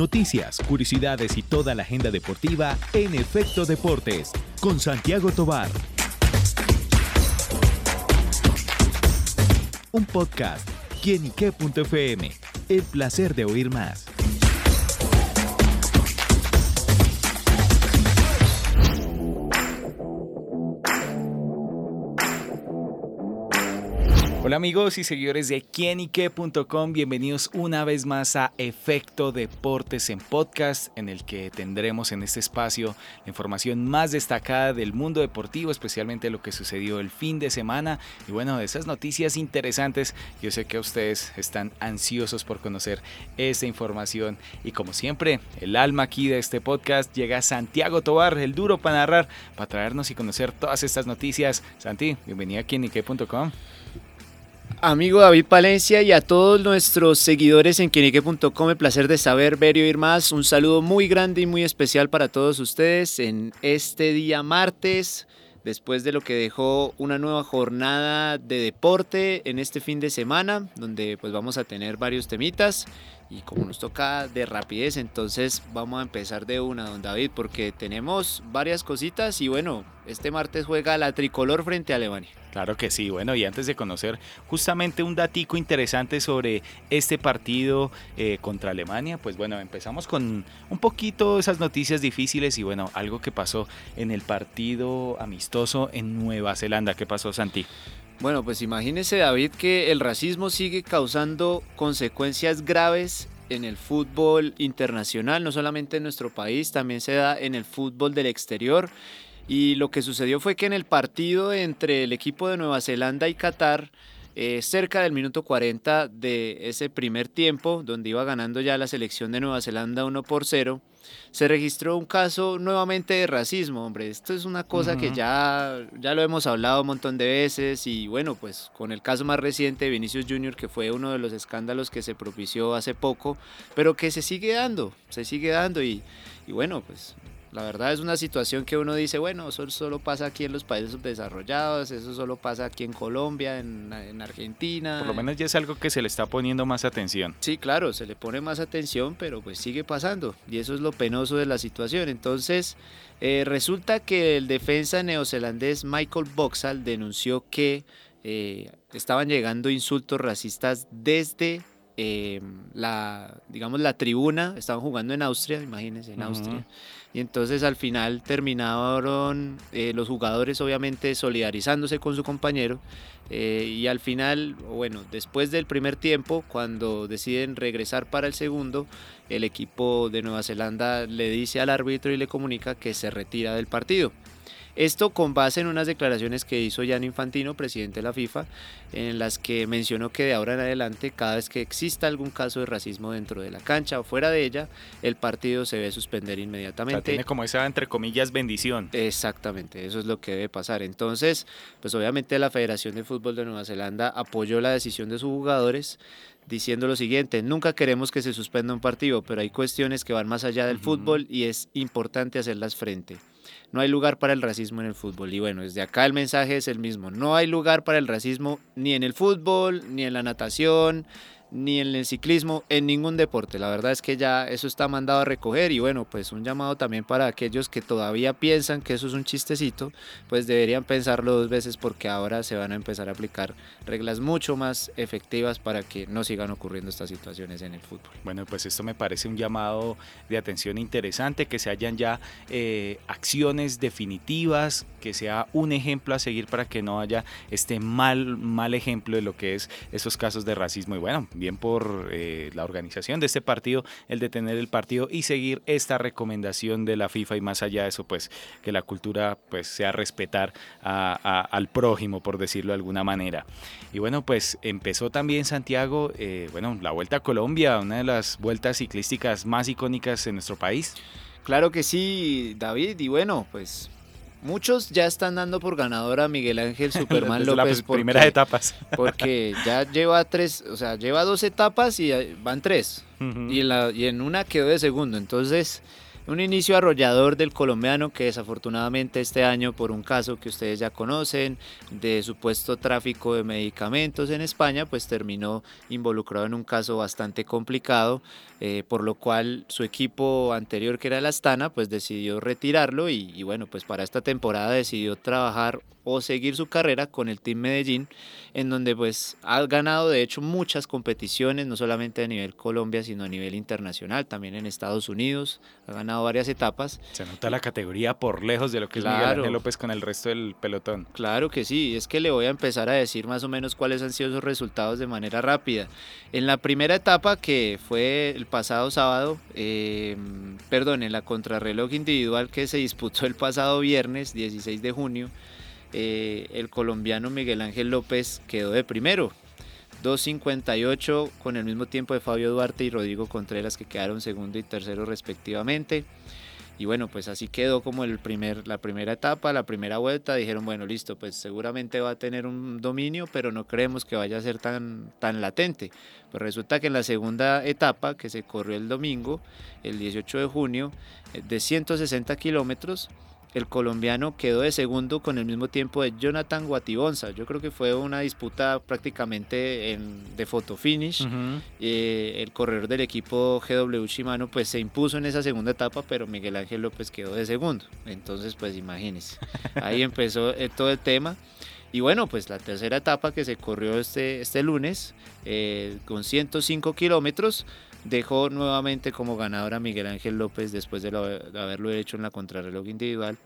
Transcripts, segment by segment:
noticias, curiosidades y toda la agenda deportiva en Efecto Deportes con Santiago Tobar. Un podcast, quienique.fm. El placer de oír más. Hola amigos y seguidores de quienique.com, bienvenidos una vez más a Efecto Deportes en Podcast, en el que tendremos en este espacio la información más destacada del mundo deportivo, especialmente lo que sucedió el fin de semana y bueno, de esas noticias interesantes. Yo sé que ustedes están ansiosos por conocer esta información y como siempre, el alma aquí de este podcast llega Santiago Tobar, el duro para narrar, para traernos y conocer todas estas noticias. Santi, bienvenido a quienique.com. Amigo David Palencia y a todos nuestros seguidores en quienique.com, el placer de saber, ver y oír más. Un saludo muy grande y muy especial para todos ustedes en este día martes, después de lo que dejó una nueva jornada de deporte en este fin de semana, donde pues vamos a tener varios temitas y como nos toca de rapidez, entonces vamos a empezar de una, don David, porque tenemos varias cositas y bueno, este martes juega la tricolor frente a Alemania. Claro que sí, bueno, y antes de conocer justamente un datico interesante sobre este partido eh, contra Alemania, pues bueno, empezamos con un poquito esas noticias difíciles y bueno, algo que pasó en el partido amistoso en Nueva Zelanda. ¿Qué pasó, Santi? Bueno, pues imagínese David que el racismo sigue causando consecuencias graves en el fútbol internacional, no solamente en nuestro país, también se da en el fútbol del exterior. Y lo que sucedió fue que en el partido entre el equipo de Nueva Zelanda y Qatar, eh, cerca del minuto 40 de ese primer tiempo, donde iba ganando ya la selección de Nueva Zelanda 1 por 0, se registró un caso nuevamente de racismo, hombre. Esto es una cosa que ya, ya lo hemos hablado un montón de veces y bueno, pues con el caso más reciente de Vinicius Jr., que fue uno de los escándalos que se propició hace poco, pero que se sigue dando, se sigue dando y, y bueno, pues la verdad es una situación que uno dice, bueno, eso solo pasa aquí en los países desarrollados, eso solo pasa aquí en Colombia, en, Argentina. Por lo menos ya es algo que se le está poniendo más atención. Sí, claro, se le pone más atención, pero pues sigue pasando y eso es lo penoso de la situación. Entonces, eh, resulta que el defensa neozelandés Michael Boxall denunció que eh, estaban llegando insultos racistas desde eh, la, digamos, la tribuna, estaban jugando en Austria, imagínense, en Austria. Y entonces al final terminaron eh, los jugadores obviamente solidarizándose con su compañero. Eh, y al final, bueno, después del primer tiempo, cuando deciden regresar para el segundo, el equipo de Nueva Zelanda le dice al árbitro y le comunica que se retira del partido. Esto con base en unas declaraciones que hizo Jan Infantino, presidente de la FIFA, en las que mencionó que de ahora en adelante, cada vez que exista algún caso de racismo dentro de la cancha o fuera de ella, el partido se debe suspender inmediatamente. tiene como esa, entre comillas, bendición. Exactamente, eso es lo que debe pasar. Entonces, pues obviamente la Federación de Fútbol de Nueva Zelanda apoyó la decisión de sus jugadores diciendo lo siguiente, nunca queremos que se suspenda un partido, pero hay cuestiones que van más allá del fútbol y es importante hacerlas frente. No hay lugar para el racismo en el fútbol. Y bueno, desde acá el mensaje es el mismo. No hay lugar para el racismo ni en el fútbol, ni en la natación, ni en el ciclismo, en ningún deporte. La verdad es que ya eso está mandado a recoger y bueno, pues un llamado también para aquellos que todavía piensan que eso es un chistecito, pues deberían pensarlo dos veces porque ahora se van a empezar a aplicar reglas mucho más efectivas para que no sigan ocurriendo estas situaciones en el fútbol. Bueno, pues esto me parece un llamado de atención interesante, que se hayan ya eh, acciones definitivas, que sea un ejemplo a seguir para que no haya este mal, mal ejemplo de lo que es esos casos de racismo y bueno, bien por eh, la organización de este partido, el detener el partido y seguir esta recomendación de la FIFA y más allá de eso, pues que la cultura pues sea respetar al prójimo, por decirlo de alguna manera. Y bueno, pues empezó también Santiago, eh, bueno, la Vuelta a Colombia, una de las vueltas ciclísticas más icónicas en nuestro país. Claro que sí, David, y bueno, pues Muchos ya están dando por ganador a Miguel Ángel Superman López. Las primeras etapas. Porque ya lleva tres, o sea, lleva dos etapas y van tres. y, en la, y en una quedó de segundo. Entonces, Un inicio arrollador del colombiano que desafortunadamente este año por un caso que ustedes ya conocen de supuesto tráfico de medicamentos en España, pues terminó involucrado en un caso bastante complicado, eh, por lo cual su equipo anterior que era el Astana, pues decidió retirarlo y, y bueno, pues para esta temporada decidió trabajar o seguir su carrera con el Team Medellín, en donde pues ha ganado de hecho muchas competiciones, no solamente a nivel Colombia, sino a nivel internacional, también en Estados Unidos, ha ganado varias etapas. Se nota la categoría por lejos de lo que es Miguel Ángel López con el resto del pelotón. Claro que sí, es que le voy a empezar a decir más o menos cuáles han sido sus resultados de manera rápida. En la primera etapa, que fue el pasado sábado, eh, perdón, en la contrarreloj individual que se disputó el pasado viernes 16 de junio, eh, el colombiano Miguel Ángel López quedó de primero. 2.58 con el mismo tiempo de Fabio Duarte y Rodrigo Contreras que quedaron segundo y tercero respectivamente. Y bueno, pues así quedó como el primer, la primera etapa, la primera vuelta. Dijeron, bueno, listo, pues seguramente va a tener un dominio, pero no creemos que vaya a ser tan, tan latente. Pues resulta que en la segunda etapa, que se corrió el domingo, el 18 de junio, eh, de 160 kilómetros, el colombiano quedó de segundo con el mismo tiempo de Jonathan Guatibonza. Yo creo que fue una disputa prácticamente en, de photo finish. Eh, el corredor del equipo GW Shimano pues se impuso en esa segunda etapa, pero Miguel Ángel López quedó de segundo. Entonces pues imagínense, ahí empezó eh, todo el tema. Y bueno, pues la tercera etapa que se corrió este, este lunes eh, con 105 kilómetros dejó nuevamente como ganador a Miguel Ángel López después de, haberlo hecho en la contrarreloj individual.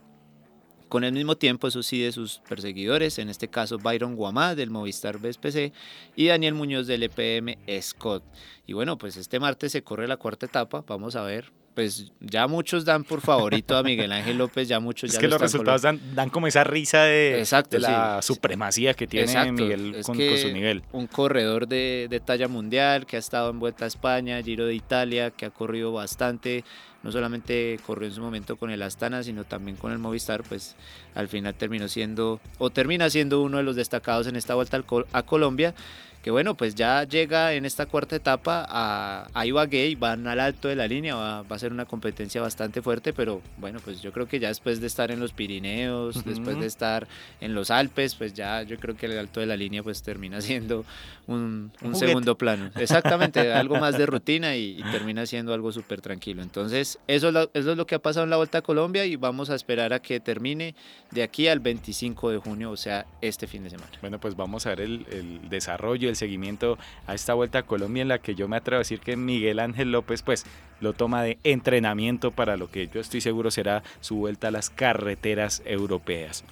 Con el mismo tiempo, eso sí, de sus perseguidores, en este caso Byron Guamá del Movistar BSPC y Daniel Muñoz del EPM Scott. Y bueno, pues este martes se corre la cuarta etapa, vamos a ver pues ya muchos dan por favorito a Miguel Ángel López, ya muchos es ya que los resultados dan, dan, como esa risa de, Exacto, la supremacía que tiene Miguel con, su nivel. Un corredor de, de, talla mundial que ha estado en Vuelta a España, Giro de Italia, que ha corrido bastante, no solamente corrió en su momento con el Astana, sino también con el Movistar, pues al final terminó siendo o termina siendo uno de los destacados en esta vuelta a Colombia que bueno, pues ya llega en esta cuarta etapa a, a Ibagué van al alto de la línea, va, a ser una competencia bastante fuerte, pero bueno, pues yo creo que ya después de estar en los Pirineos, después de estar en los Alpes, pues ya yo creo que el alto de la línea pues termina siendo un, segundo plano. Exactamente, algo más de rutina y, termina siendo algo súper tranquilo. Eso es, lo, que ha pasado en la Vuelta a Colombia y vamos a esperar a que termine de aquí al 25 de junio, o sea, este fin de semana. Bueno, pues vamos a ver el, el desarrollo, seguimiento a esta vuelta a Colombia en la que yo me atrevo a decir que Miguel Ángel López pues lo toma de entrenamiento para lo que yo estoy seguro será su vuelta a las carreteras europeas.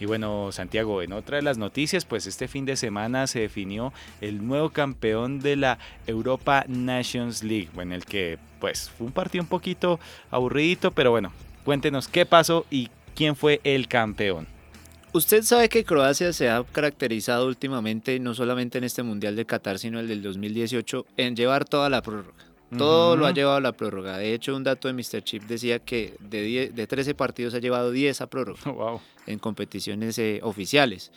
Y bueno, Santiago, en otra de las noticias, pues este fin de semana se definió el nuevo campeón de la Europa Nations League, en el que pues fue un partido un poquito aburridito, pero bueno, cuéntenos qué pasó y quién fue el campeón. Usted sabe que Croacia se ha caracterizado últimamente, no solamente en este Mundial de Qatar, sino el del 2018, en llevar toda la prórroga. Todo lo ha llevado a la prórroga. De hecho, un dato de Mr. Chip decía que de, de 13 partidos ha llevado 10 a prórroga en competiciones eh, oficiales.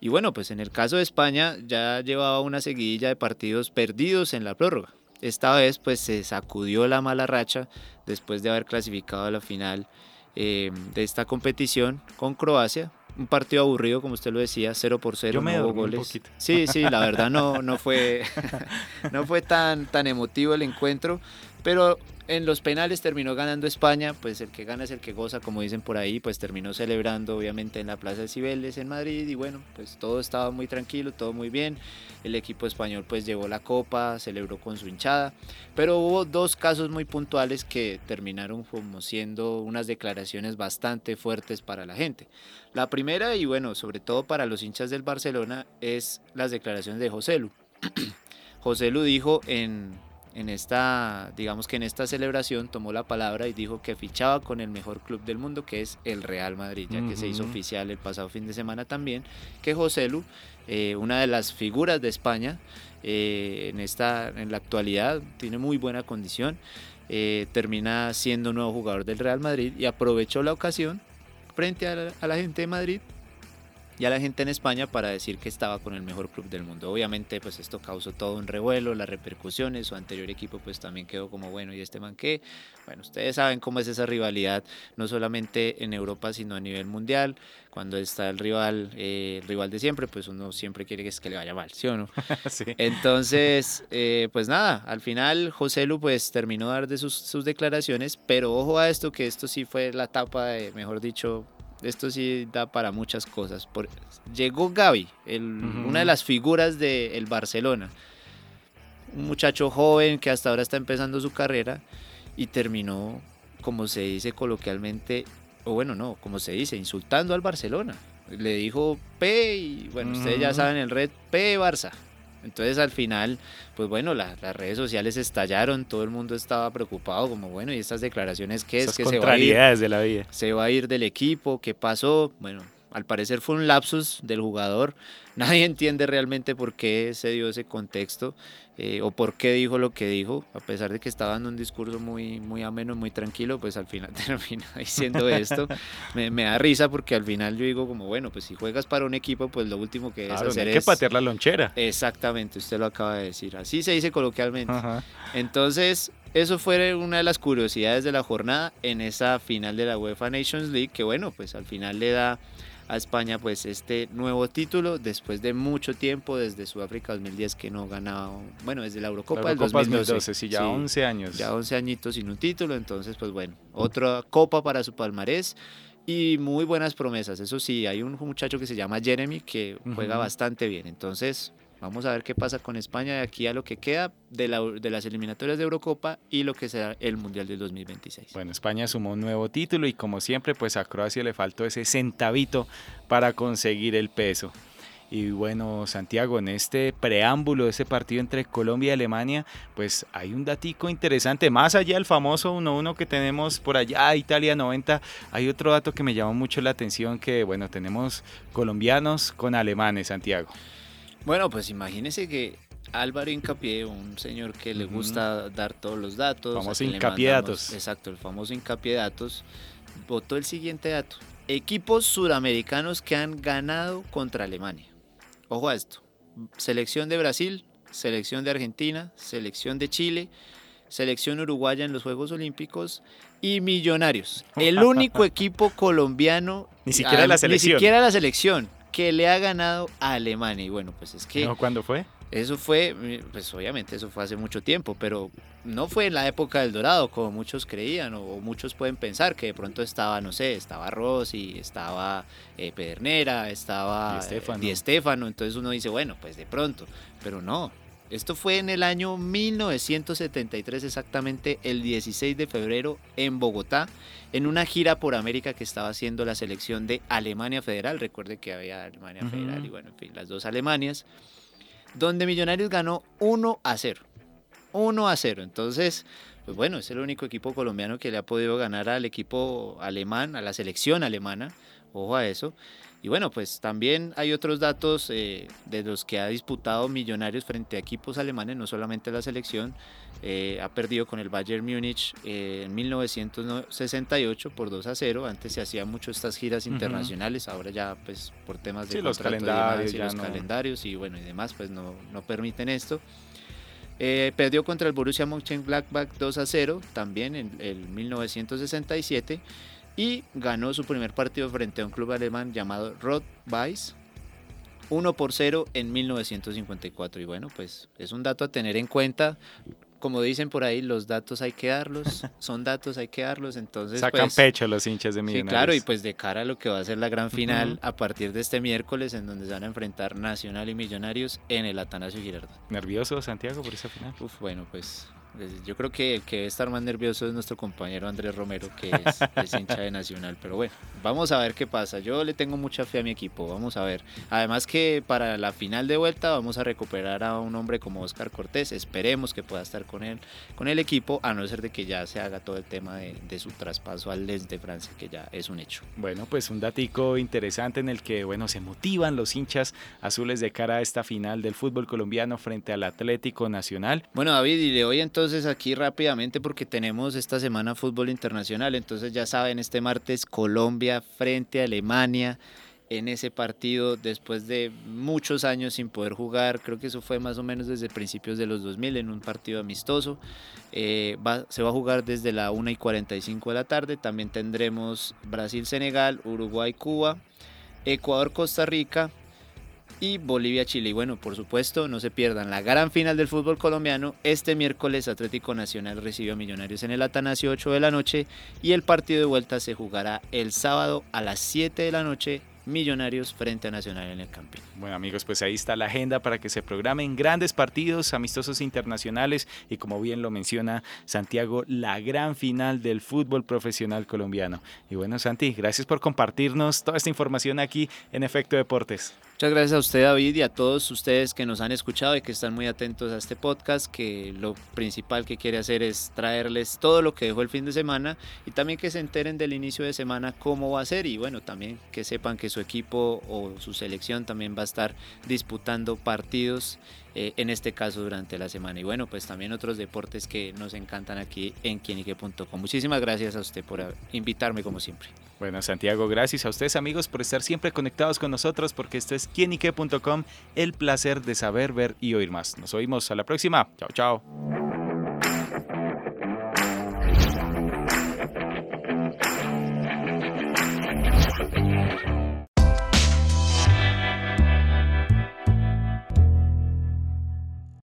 Y bueno, pues en el caso de España ya llevaba una seguidilla de partidos perdidos en la prórroga. Esta vez pues se sacudió la mala racha después de haber clasificado a la final eh, de esta competición con Croacia un partido aburrido, como usted lo decía, 0 por 0, no hubo goles. Sí, sí, la verdad no, no fue, no fue tan, tan emotivo el encuentro, pero en los penales terminó ganando España, pues el que gana es el que goza, como dicen por ahí, pues terminó celebrando obviamente en la Plaza de Cibeles en Madrid y bueno, pues todo estaba muy tranquilo, todo muy bien. El equipo español pues llevó la copa, celebró con su hinchada, pero hubo dos casos muy puntuales que terminaron como siendo unas declaraciones bastante fuertes para la gente. La primera y bueno, sobre todo para los hinchas del Barcelona es las declaraciones de José Lu. José Lu dijo en en esta, digamos que en esta celebración tomó la palabra y dijo que fichaba con el mejor club del mundo, que es el Real Madrid, ya que se hizo oficial el pasado fin de semana también, que José Lu, eh, una de las figuras de España, eh, en, esta, en la actualidad tiene muy buena condición, eh, termina siendo nuevo jugador del Real Madrid y aprovechó la ocasión frente a la gente de Madrid y a la gente en España para decir que estaba con el mejor club del mundo. Obviamente pues esto causó todo un revuelo, las repercusiones, su anterior equipo pues también quedó como bueno y este man qué. Bueno, ustedes saben cómo es esa rivalidad, no solamente en Europa sino a nivel mundial. Cuando está el rival, eh, el rival de siempre, pues uno siempre quiere que, es que le vaya mal, ¿sí o no? sí. Entonces, eh, pues nada, al final José Lu pues terminó de dar de sus, sus declaraciones, pero ojo a esto, que esto sí fue la tapa de, mejor dicho, esto sí da para muchas cosas. Por, llegó Gaby, el, una de las figuras del Barcelona. Un muchacho joven que hasta ahora está empezando su carrera y terminó, como se dice coloquialmente, o bueno, no, como se dice, insultando al Barcelona. Le dijo P y bueno, ustedes ya saben el red P Barça. Entonces al final, pues bueno, la- las redes sociales estallaron, todo el mundo estaba preocupado, como bueno, ¿y estas declaraciones qué es? Esas que se va a ir? de la vida. se va a ir del equipo, qué pasó. Bueno, al parecer fue un lapsus del jugador. Nadie entiende realmente por qué se dio ese contexto eh, o por qué dijo lo que dijo, a pesar de que estaba dando un discurso muy, muy ameno, muy tranquilo, pues al final termina diciendo esto. Me, me da risa porque al final yo digo como, bueno, pues si juegas para un equipo, pues lo último que debes Claro, no hacer hay que es... patear la lonchera. Exactamente, usted lo acaba de decir. Así se dice coloquialmente. Ajá. Entonces, eso fue una de las curiosidades de la jornada en esa final de la UEFA Nations League, que bueno, pues al final le da a España pues este nuevo título después de mucho tiempo, desde Sudáfrica 2010 que no ganaba, bueno, desde la Eurocopa, La del Eurocopa 2012. 2012, sí, ya Sí, 11 años. ya 11 añitos sin un título, entonces pues bueno, otra copa para su palmarés y muy buenas promesas. Eso sí, hay un muchacho que se llama Jeremy que juega bastante bien, entonces vamos a ver qué pasa con España de aquí a lo que queda de, la- de las eliminatorias de Eurocopa y lo que será el Mundial del 2026. Bueno, España sumó un nuevo título y como siempre, pues a Croacia le faltó ese centavito para conseguir el peso. Y bueno, Santiago, en este preámbulo de ese partido entre Colombia y Alemania, pues hay un datico interesante. Más allá del famoso 1-1 que tenemos por allá, Italia 90, hay otro dato que me llamó mucho la atención, que bueno, tenemos colombianos con alemanes, Santiago. Bueno, pues imagínese que Álvaro Hincapié, un señor que le gusta dar todos los datos. Famoso mandamos- datos. Exacto, el famoso Hincapié datos. Votó el siguiente dato. Equipos sudamericanos que han ganado contra Alemania. Ojo a esto. Selección de Brasil, selección de Argentina, selección de Chile, selección uruguaya en los Juegos Olímpicos y Millonarios. El único equipo colombiano, Ni siquiera la selección. Ni siquiera la selección que le ha ganado a Alemania. Y bueno, pues es que ¿No? ¿Cuándo fue? eso fue, pues obviamente eso fue hace mucho tiempo, pero no fue en la época del Dorado, como muchos creían, o, muchos pueden pensar que de pronto estaba, no sé, estaba Rossi, estaba eh, Pedernera, estaba Di Stéfano. Di Stéfano, entonces uno dice, bueno, pues de pronto, pero no. Esto fue en el año 1973, exactamente el 16 de febrero, en Bogotá, en una gira por América que estaba haciendo la selección de Alemania Federal. Recuerde que había Alemania. Federal y bueno, en fin, las dos Alemanias donde Millonarios ganó 1 a 0. 1 a 0. Entonces, pues bueno, es el único equipo colombiano que le ha podido ganar al equipo alemán, a la selección alemana. Ojo a eso. Y bueno, pues también hay otros datos eh, de los que ha disputado Millonarios frente a equipos alemanes, no solamente la selección. Eh, ha perdido con el Bayern Múnich eh, en 1968 por 2 a 0. Antes se hacían mucho estas giras internacionales, ahora ya pues por temas de Sí, los y calendarios demás, y ya los no. calendarios y bueno y demás pues no, no permiten esto. Eh, perdió contra el Borussia Mönchengladbach 2 a 0 también en el 1967 y ganó su primer partido frente a un club alemán llamado Rot Weiss 1 por 0 en 1954 y bueno pues es un dato a tener en cuenta como dicen por ahí los datos hay que darlos son datos hay que darlos entonces Sacan pues, pecho los hinchas de Sí, Millonarios. claro, y pues de cara a lo que va a ser la gran final a partir de este miércoles, en donde se van a enfrentar Nacional y Millonarios en el Atanasio Girardot. ¿Nervioso, Santiago, por esa final? Uf, bueno, pues, yo creo que el que debe estar más nervioso es nuestro compañero Andrés Romero, que es, es hincha de Nacional. Pero bueno, vamos a ver qué pasa. Yo le tengo mucha fe a mi equipo, vamos a ver. Además que para la final de vuelta vamos a recuperar a un hombre como Oscar Cortés. Esperemos que pueda estar con él, con el equipo, a no ser de que ya se haga todo el tema de, de su traspaso al Lens de Francia, que ya es un hecho. Bueno, pues un datico interesante en el que, bueno, se motivan los hinchas azules de cara a esta final del fútbol colombiano frente al Atlético Nacional. Bueno, David, y le doy entonces aquí rápidamente porque tenemos esta semana fútbol internacional. Entonces, ya saben, este martes Colombia frente a Alemania. en ese partido después de muchos años sin poder jugar. Creo que eso fue más o menos desde principios de los 2000 en un partido amistoso. Eh, se va a jugar desde la 1 y 45 de la tarde. También tendremos Brasil-Senegal, Uruguay-Cuba, Ecuador-Costa Rica y Bolivia-Chile. Y bueno, por supuesto, no se pierdan la gran final del fútbol colombiano. Este miércoles Atlético Nacional recibió a Millonarios en el Atanasio 8 de la noche y el partido de vuelta se jugará el sábado a las 7 de la noche Millonarios frente a Nacional en el Campín. Bueno amigos, pues ahí está la agenda para que se programen grandes partidos amistosos internacionales y como bien lo menciona Santiago, la gran final del fútbol profesional colombiano. Y bueno Santi, gracias por compartirnos toda esta información aquí en Efecto Deportes. Muchas gracias a usted David y a todos ustedes que nos han escuchado y que están muy atentos a este podcast, que lo principal que quiere hacer es traerles todo lo que dejó el fin de semana y también que se enteren del inicio de semana cómo va a ser y bueno, también que sepan que su equipo o su selección también va a estar disputando partidos, eh, en este caso durante la semana. Y bueno, pues también otros deportes que nos encantan aquí en quienique.com. Muchísimas gracias a usted por invitarme como siempre. Bueno, Santiago, gracias a ustedes amigos por estar siempre conectados con nosotros porque esto es quienique.com, el placer de saber, ver y oír más. Nos oímos a la próxima. Chao, chao.